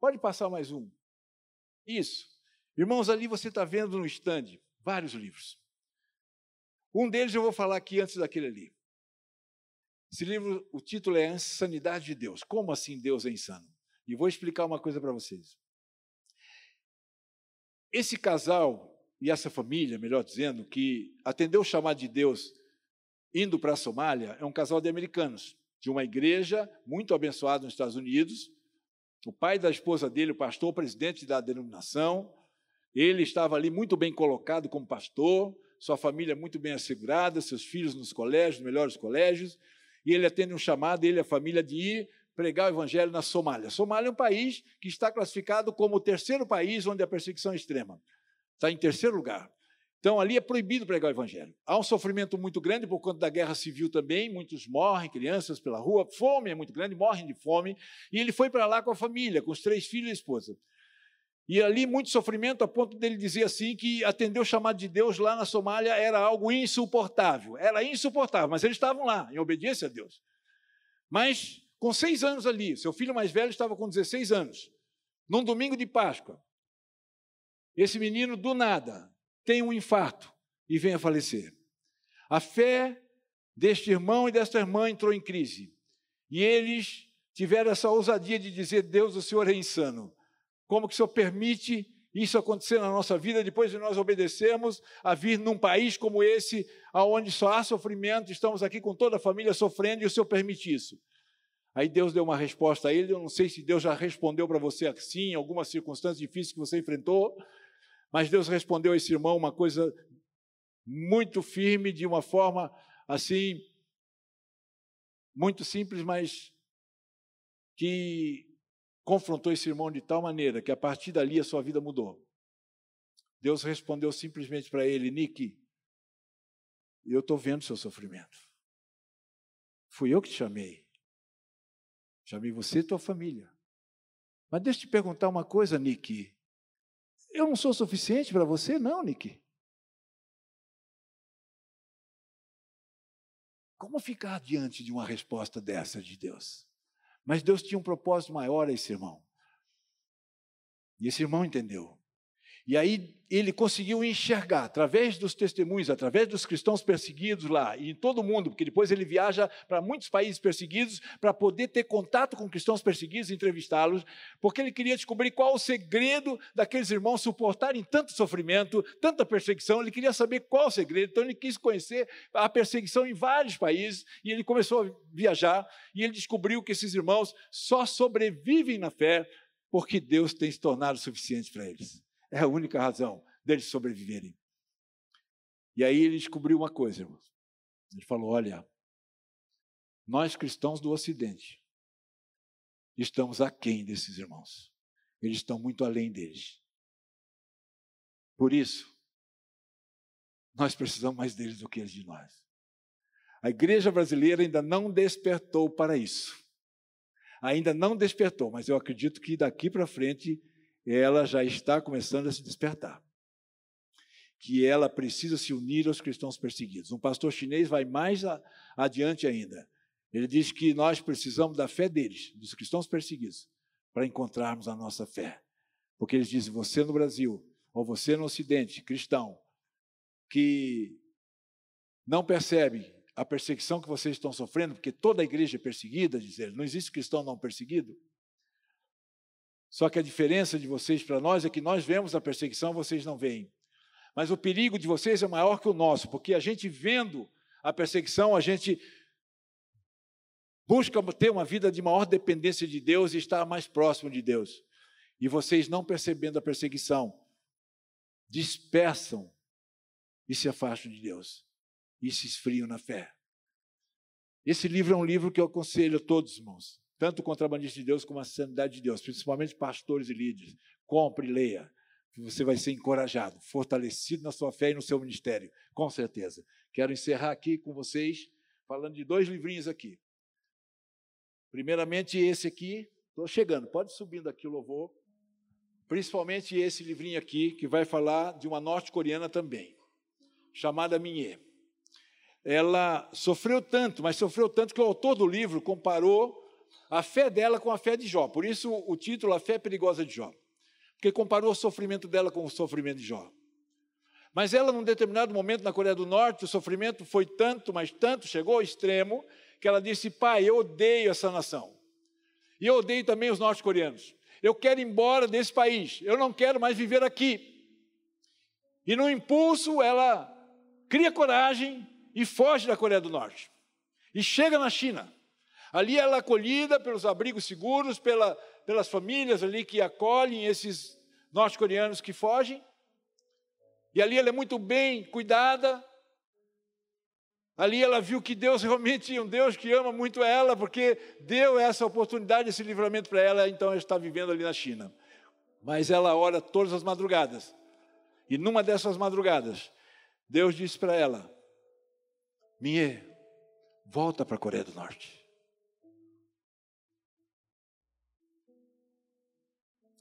Pode passar mais um. Isso. Irmãos, ali você está vendo no stand vários livros. Um deles eu vou falar aqui antes daquele ali. Esse livro, o título é A Insanidade de Deus. Como assim Deus é insano? E vou explicar uma coisa para vocês. Esse casal e essa família, melhor dizendo, que atendeu o chamado de Deus indo para a Somália, é um casal de americanos, de uma igreja muito abençoada nos Estados Unidos. O pai da esposa dele, o pastor, presidente da denominação, ele estava ali muito bem colocado como pastor, sua família muito bem assegurada, seus filhos nos colégios, nos melhores colégios, e ele atende um chamado, ele e a família, de ir pregar o evangelho na Somália. Somália é um país que está classificado como o terceiro país onde a perseguição é extrema. Está em terceiro lugar. Então, ali é proibido pregar o evangelho. Há um sofrimento muito grande por conta da guerra civil também, muitos morrem, crianças pela rua, fome é muito grande, morrem de fome. E ele foi para lá com a família, com os três filhos e a esposa. E ali muito sofrimento, a ponto dele dizer assim que atender o chamado de Deus lá na Somália era algo insuportável. Era insuportável, mas eles estavam lá, em obediência a Deus. Mas, com seis anos ali, seu filho mais velho estava com 16 anos, num domingo de Páscoa, esse menino, do nada, tem um infarto e vem a falecer. A fé deste irmão e desta irmã entrou em crise. E eles tiveram essa ousadia de dizer: Deus, o Senhor é insano. Como que o Senhor permite isso acontecer na nossa vida depois de nós obedecermos a vir num país como esse, aonde só há sofrimento, estamos aqui com toda a família sofrendo e o Senhor permite isso. Aí Deus deu uma resposta a ele, eu não sei se Deus já respondeu para você assim, em alguma circunstância difícil que você enfrentou, mas Deus respondeu a esse irmão uma coisa muito firme, de uma forma assim, muito simples, mas que confrontou esse irmão de tal maneira que a partir dali a sua vida mudou. Deus respondeu simplesmente para ele: Nick, eu estou vendo seu sofrimento. Fui eu que te chamei. Chamei você e tua família. Mas deixa eu te perguntar uma coisa, Nick. Eu não sou suficiente para você, não, Nick. Como ficar diante de uma resposta dessa de Deus? Mas Deus tinha um propósito maior a esse irmão. E esse irmão entendeu. E aí ele conseguiu enxergar, através dos testemunhos, através dos cristãos perseguidos lá, e em todo o mundo, porque depois ele viaja para muitos países perseguidos para poder ter contato com cristãos perseguidos e entrevistá-los, porque ele queria descobrir qual o segredo daqueles irmãos suportarem tanto sofrimento, tanta perseguição. Ele queria saber qual o segredo, então ele quis conhecer a perseguição em vários países, e ele começou a viajar, e ele descobriu que esses irmãos só sobrevivem na fé porque Deus tem se tornado suficiente para eles. É a única razão deles sobreviverem. E aí ele descobriu uma coisa, irmãos. Ele falou: olha, nós cristãos do Ocidente estamos aquém desses irmãos. Eles estão muito além deles. Por isso, nós precisamos mais deles do que eles de nós. A igreja brasileira ainda não despertou para isso. Ainda não despertou, mas eu acredito que daqui para frente ela já está começando a se despertar. Que ela precisa se unir aos cristãos perseguidos. Um pastor chinês vai mais a, adiante ainda. Ele diz que nós precisamos da fé deles, dos cristãos perseguidos, para encontrarmos a nossa fé. Porque eles dizem: você no Brasil, ou você no Ocidente, cristão, que não percebe a perseguição que vocês estão sofrendo, porque toda a igreja é perseguida, diz ele, não existe cristão não perseguido. Só que a diferença de vocês para nós é que nós vemos a perseguição, vocês não veem. Mas o perigo de vocês é maior que o nosso, porque a gente vendo a perseguição, a gente busca ter uma vida de maior dependência de Deus e estar mais próximo de Deus. E vocês não percebendo a perseguição, dispersam e se afastam de Deus e se esfriam na fé. Esse livro é um livro que eu aconselho a todos, irmãos tanto contrabandista de Deus como a sanidade de Deus, principalmente pastores e líderes. Compre e leia, você vai ser encorajado, fortalecido na sua fé e no seu ministério, com certeza. Quero encerrar aqui com vocês, falando de dois livrinhos aqui. Primeiramente, esse aqui, estou chegando, pode subindo aqui o louvor. Principalmente esse livrinho aqui, que vai falar de uma norte-coreana também, chamada Minhê. Ela sofreu tanto, mas sofreu tanto que o autor do livro comparou a fé dela com a fé de Jó. Por isso o título A Fé Perigosa de Jó. Porque comparou o sofrimento dela com o sofrimento de Jó. Mas ela, num determinado momento na Coreia do Norte, o sofrimento foi tanto, mas tanto, chegou ao extremo, que ela disse: Pai, eu odeio essa nação. E eu odeio também os norte-coreanos. Eu quero ir embora desse país. Eu não quero mais viver aqui. E no impulso, ela cria coragem e foge da Coreia do Norte. E chega na China. Ali ela é acolhida pelos abrigos seguros, pela, pelas famílias ali que acolhem esses norte-coreanos que fogem. E ali ela é muito bem cuidada. Ali ela viu que Deus (laughs) realmente é um Deus que ama muito ela, porque deu essa oportunidade, esse livramento para ela, então ela está vivendo ali na China. Mas ela ora todas as madrugadas. E numa dessas madrugadas, Deus disse para ela: Minha, volta para a Coreia do Norte.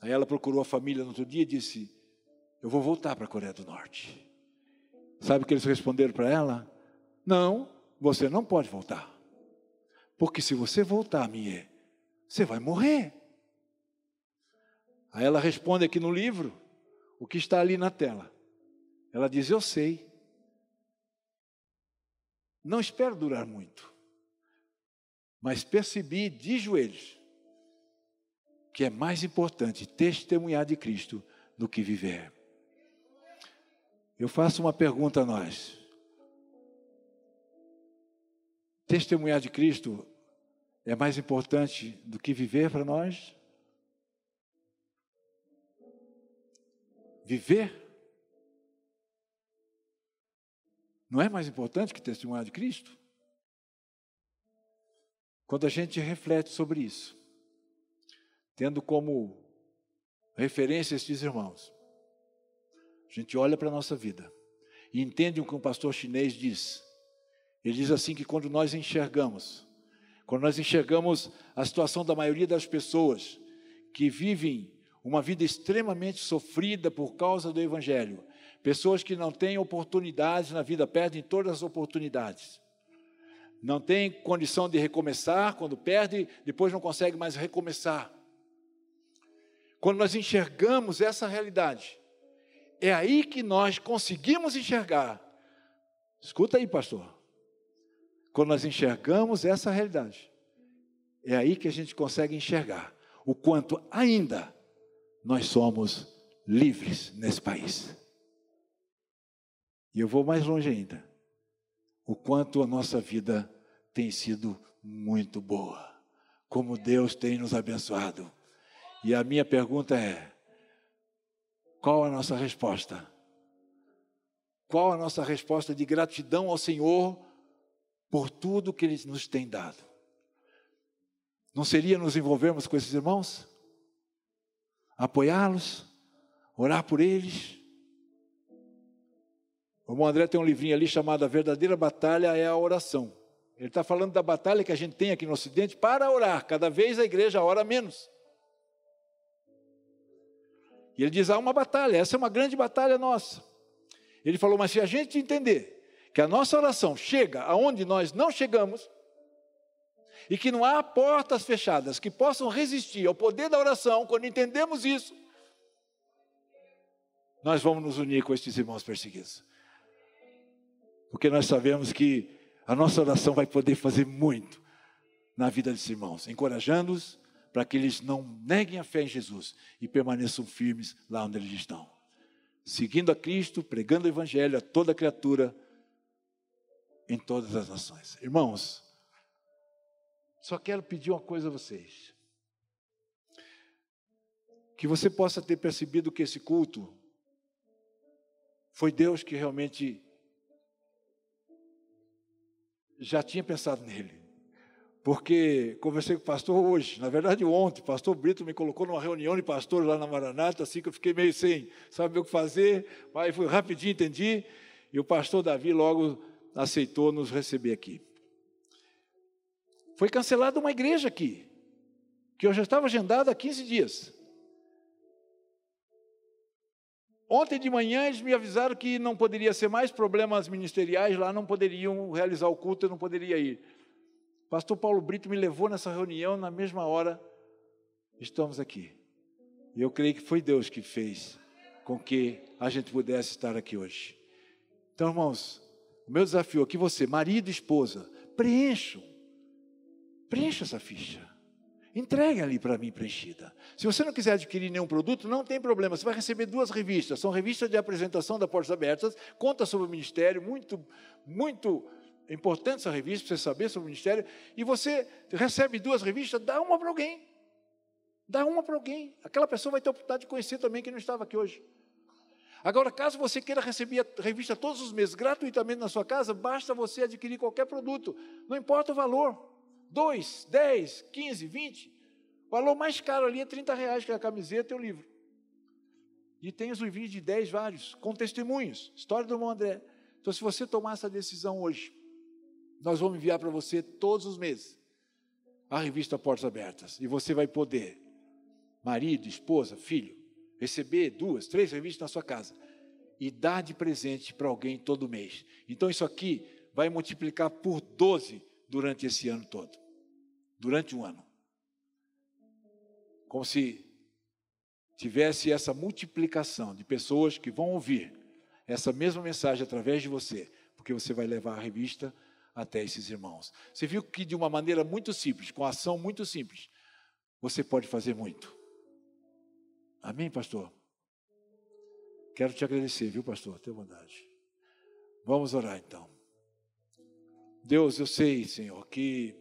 Aí ela procurou a família no outro dia e disse: Eu vou voltar para a Coreia do Norte. Sabe o que eles responderam para ela? Não, você não pode voltar. Porque se você voltar, Mie, você vai morrer. Aí ela responde aqui no livro o que está ali na tela. Ela diz: Eu sei. Não espero durar muito. Mas percebi de joelhos que é mais importante testemunhar de Cristo do que viver. Eu faço uma pergunta a nós. Testemunhar de Cristo é mais importante do que viver para nós? Viver? Não é mais importante que testemunhar de Cristo? Quando a gente reflete sobre isso, tendo como referência estes irmãos. A gente olha para a nossa vida e entende o que um pastor chinês diz: Ele diz assim que quando nós enxergamos, quando nós enxergamos a situação da maioria das pessoas que vivem uma vida extremamente sofrida por causa do Evangelho, pessoas que não têm oportunidades na vida, perdem todas as oportunidades, não têm condição de recomeçar, quando perde, depois não consegue mais recomeçar. Quando nós enxergamos essa realidade, é aí que nós conseguimos enxergar. Escuta aí, pastor. Quando nós enxergamos essa realidade, é aí que a gente consegue enxergar o quanto ainda nós somos livres nesse país. E eu vou mais longe ainda. O quanto a nossa vida tem sido muito boa. Como Deus tem nos abençoado. E a minha pergunta é: qual a nossa resposta? Qual a nossa resposta de gratidão ao Senhor por tudo que Ele nos tem dado? Não seria nos envolvermos com esses irmãos? Apoiá-los? Orar por eles? O irmão André tem um livrinho ali chamado A Verdadeira Batalha é a Oração. Ele está falando da batalha que a gente tem aqui no Ocidente para orar. Cada vez a igreja ora menos. E ele diz: há uma batalha, essa é uma grande batalha nossa. Ele falou: mas se a gente entender que a nossa oração chega aonde nós não chegamos, e que não há portas fechadas que possam resistir ao poder da oração, quando entendemos isso, nós vamos nos unir com estes irmãos perseguidos. Porque nós sabemos que a nossa oração vai poder fazer muito na vida desses irmãos, encorajando-os para que eles não neguem a fé em Jesus e permaneçam firmes lá onde eles estão. Seguindo a Cristo, pregando o Evangelho a toda criatura em todas as nações. Irmãos, só quero pedir uma coisa a vocês. Que você possa ter percebido que esse culto foi Deus que realmente já tinha pensado nele. Porque conversei com o pastor hoje, na verdade ontem, o pastor Brito me colocou numa reunião de pastores lá na Maranata, assim que eu fiquei meio sem saber o que fazer, mas foi rapidinho, entendi, e o pastor Davi logo aceitou nos receber aqui. Foi cancelada uma igreja aqui, que eu já estava agendada há 15 dias. Ontem de manhã eles me avisaram que não poderia ser mais problemas ministeriais lá, não poderiam realizar o culto, eu não poderia ir. Pastor Paulo Brito me levou nessa reunião, na mesma hora estamos aqui. E eu creio que foi Deus que fez com que a gente pudesse estar aqui hoje. Então, irmãos, o meu desafio aqui, você, marido e esposa, preencham, preencha essa ficha. Entregue ali para mim preenchida. Se você não quiser adquirir nenhum produto, não tem problema. Você vai receber duas revistas. São revistas de apresentação da Portas Abertas. Conta sobre o ministério. Muito, muito importante essa revista para você saber sobre o ministério. E você recebe duas revistas, dá uma para alguém. Dá uma para alguém. Aquela pessoa vai ter a oportunidade de conhecer também quem não estava aqui hoje. Agora, caso você queira receber a revista todos os meses gratuitamente na sua casa, basta você adquirir qualquer produto. Não importa o valor. 2, 10, 15, 20. O valor mais caro ali é 30 reais, que é a camiseta e o livro. E tem os livrinhos de 10 vários, com testemunhos. História do irmão André. Então, se você tomar essa decisão hoje, nós vamos enviar para você todos os meses a revista Portas Abertas. E você vai poder, marido, esposa, filho, receber duas, três revistas na sua casa e dar de presente para alguém todo mês. Então, isso aqui vai multiplicar por 12 durante esse ano todo durante um ano. Como se tivesse essa multiplicação de pessoas que vão ouvir essa mesma mensagem através de você, porque você vai levar a revista até esses irmãos. Você viu que de uma maneira muito simples, com ação muito simples, você pode fazer muito. Amém, pastor? Quero te agradecer, viu, pastor? Tenha bondade. Vamos orar então. Deus, eu sei, Senhor, que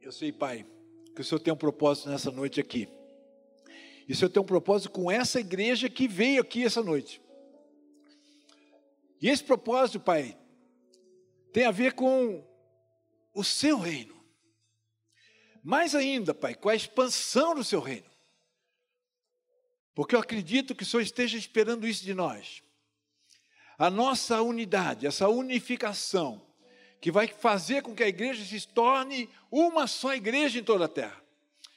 Eu sei, Pai, que o Senhor tem um propósito nessa noite aqui. E o Senhor tem um propósito com essa igreja que veio aqui essa noite. E esse propósito, Pai, tem a ver com o seu reino. Mais ainda, Pai, com a expansão do seu reino. Porque eu acredito que o Senhor esteja esperando isso de nós. A nossa unidade, essa unificação, que vai fazer com que a igreja se torne uma só igreja em toda a terra.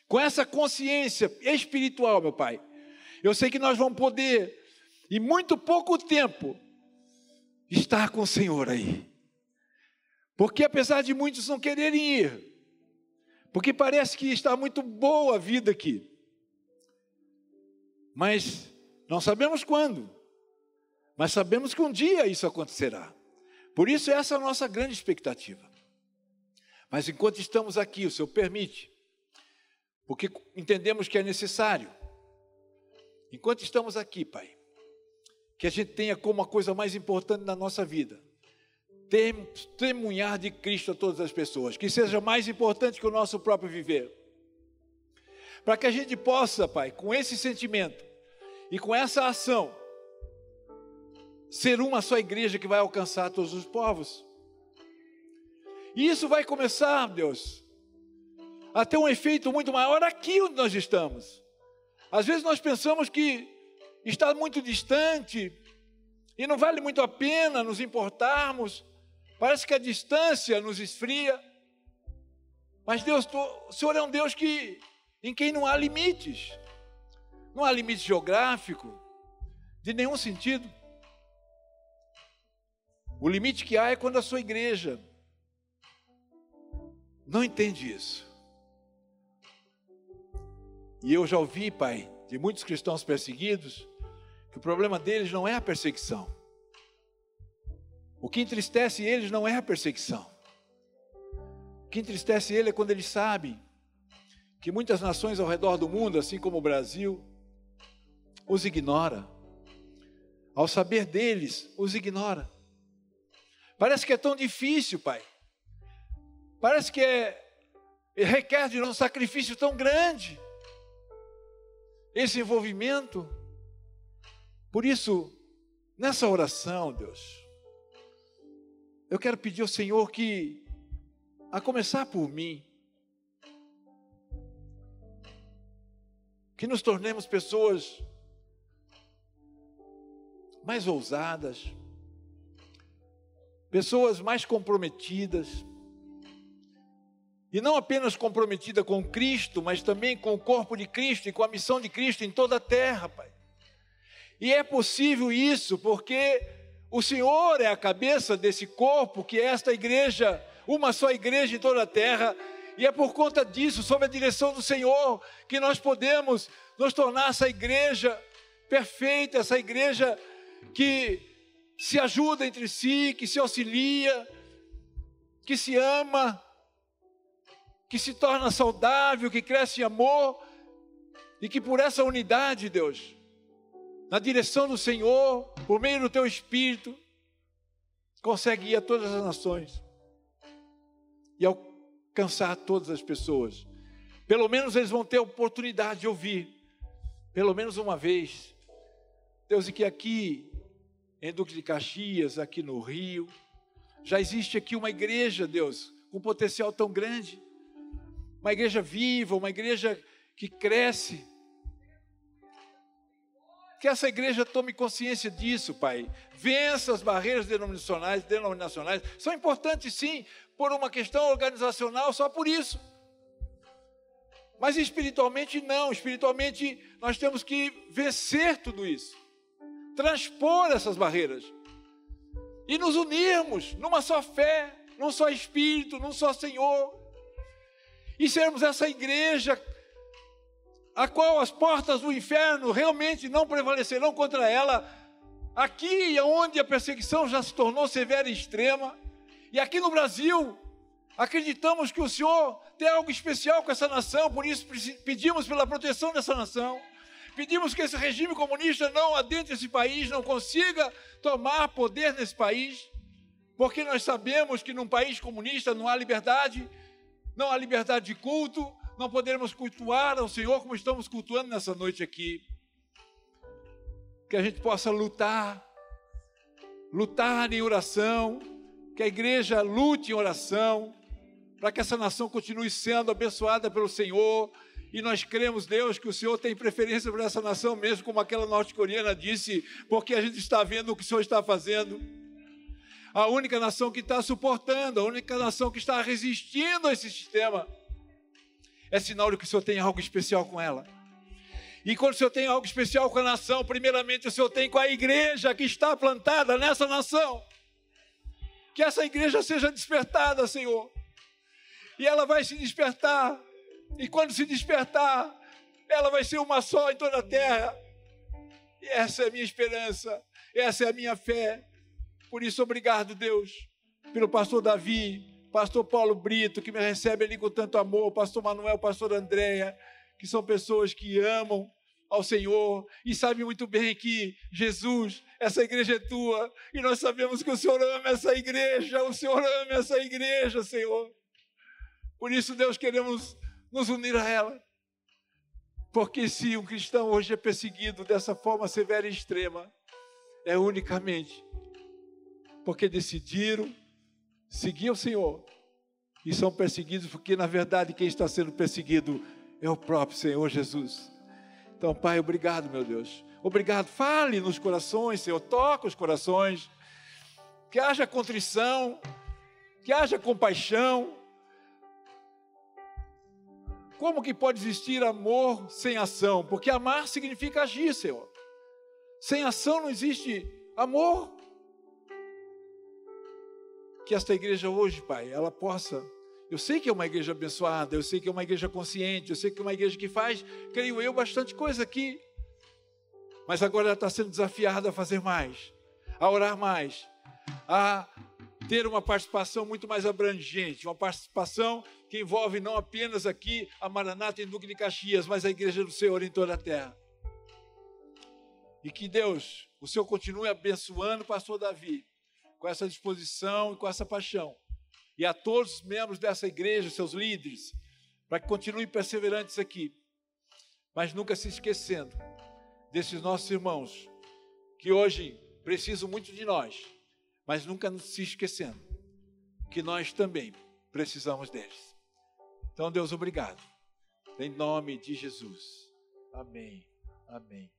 Com essa consciência espiritual, meu Pai, eu sei que nós vamos poder, em muito pouco tempo, estar com o Senhor aí. Porque apesar de muitos não quererem ir, porque parece que está muito boa a vida aqui, mas não sabemos quando, mas sabemos que um dia isso acontecerá. Por isso, essa é a nossa grande expectativa. Mas enquanto estamos aqui, o Senhor permite, porque entendemos que é necessário. Enquanto estamos aqui, Pai, que a gente tenha como a coisa mais importante da nossa vida, testemunhar de Cristo a todas as pessoas, que seja mais importante que o nosso próprio viver. Para que a gente possa, Pai, com esse sentimento e com essa ação, ser uma só igreja que vai alcançar todos os povos. E isso vai começar, Deus, a ter um efeito muito maior aqui onde nós estamos. Às vezes nós pensamos que está muito distante e não vale muito a pena nos importarmos. Parece que a distância nos esfria. Mas Deus, o Senhor é um Deus que em quem não há limites. Não há limite geográfico de nenhum sentido. O limite que há é quando a sua igreja não entende isso. E eu já ouvi, Pai, de muitos cristãos perseguidos, que o problema deles não é a perseguição. O que entristece eles não é a perseguição. O que entristece ele é quando eles sabem que muitas nações ao redor do mundo, assim como o Brasil, os ignora. Ao saber deles, os ignora. Parece que é tão difícil, Pai. Parece que é, requer de nós um sacrifício tão grande. Esse envolvimento. Por isso, nessa oração, Deus, eu quero pedir ao Senhor que, a começar por mim, que nos tornemos pessoas mais ousadas, pessoas mais comprometidas, e não apenas comprometida com Cristo, mas também com o corpo de Cristo e com a missão de Cristo em toda a terra, Pai. E é possível isso porque o Senhor é a cabeça desse corpo, que é esta igreja, uma só igreja em toda a terra, e é por conta disso, sob a direção do Senhor, que nós podemos nos tornar essa igreja perfeita, essa igreja que se ajuda entre si, que se auxilia, que se ama, que se torna saudável, que cresce em amor, e que por essa unidade, Deus, na direção do Senhor, por meio do teu Espírito, consegue ir a todas as nações e alcançar todas as pessoas. Pelo menos eles vão ter a oportunidade de ouvir, pelo menos uma vez. Deus, e que aqui em Duque de Caxias, aqui no Rio. Já existe aqui uma igreja, Deus, com potencial tão grande. Uma igreja viva, uma igreja que cresce. Que essa igreja tome consciência disso, Pai. Vença as barreiras denominacionais, denominacionais. São importantes, sim, por uma questão organizacional, só por isso. Mas espiritualmente, não. Espiritualmente, nós temos que vencer tudo isso transpor essas barreiras e nos unirmos numa só fé, num só Espírito, num só Senhor, e sermos essa igreja a qual as portas do inferno realmente não prevalecerão contra ela, aqui onde a perseguição já se tornou severa e extrema, e aqui no Brasil, acreditamos que o Senhor tem algo especial com essa nação, por isso pedimos pela proteção dessa nação. Pedimos que esse regime comunista não adentre esse país, não consiga tomar poder nesse país, porque nós sabemos que num país comunista não há liberdade, não há liberdade de culto, não podemos cultuar ao Senhor como estamos cultuando nessa noite aqui. Que a gente possa lutar, lutar em oração, que a igreja lute em oração, para que essa nação continue sendo abençoada pelo Senhor E nós cremos, Deus, que o Senhor tem preferência por essa nação, mesmo como aquela norte-coreana disse, porque a gente está vendo o que o Senhor está fazendo. A única nação que está suportando, a única nação que está resistindo a esse sistema. É sinal de que o Senhor tem algo especial com ela. E quando o Senhor tem algo especial com a nação, primeiramente o Senhor tem com a igreja que está plantada nessa nação. Que essa igreja seja despertada, Senhor. E ela vai se despertar. E quando se despertar, ela vai ser uma só em toda a terra. E essa é a minha esperança, essa é a minha fé. Por isso, obrigado, Deus, pelo pastor Davi, pastor Paulo Brito, que me recebe ali com tanto amor, pastor Manuel, pastor Andréia, que são pessoas que amam ao Senhor e sabe muito bem que Jesus, essa igreja é tua, e nós sabemos que o Senhor ama essa igreja, o Senhor ama essa igreja, Senhor. Por isso, Deus, queremos nos unir a ela. Porque se um cristão hoje é perseguido dessa forma severa e extrema, é unicamente porque decidiram seguir o Senhor e são perseguidos porque, na verdade, quem está sendo perseguido é o próprio Senhor Jesus. Então, Pai, obrigado, meu Deus. Obrigado. Fale nos corações, Senhor. Toca os corações. Que haja contrição. Que haja compaixão. Como que pode existir amor sem ação? Porque amar significa agir, Senhor. Sem ação não existe amor. Que esta igreja hoje, Pai, ela possa eu sei que é uma igreja abençoada, eu sei que é uma igreja consciente, eu sei que é uma igreja que faz, creio eu, bastante coisa aqui. Mas agora ela está sendo desafiada a fazer mais, a orar mais, a ter uma participação muito mais abrangente, uma participação que envolve não apenas aqui a Maranata em Duque de Caxias, mas a igreja do Senhor em toda a terra. E que Deus, o Senhor continue abençoando o pastor Davi, com essa disposição e com essa paixão e a todos os membros dessa igreja, seus líderes, para que continuem perseverantes aqui, mas nunca se esquecendo desses nossos irmãos que hoje precisam muito de nós, mas nunca se esquecendo que nós também precisamos deles. Então, Deus, obrigado. Em nome de Jesus. Amém. Amém.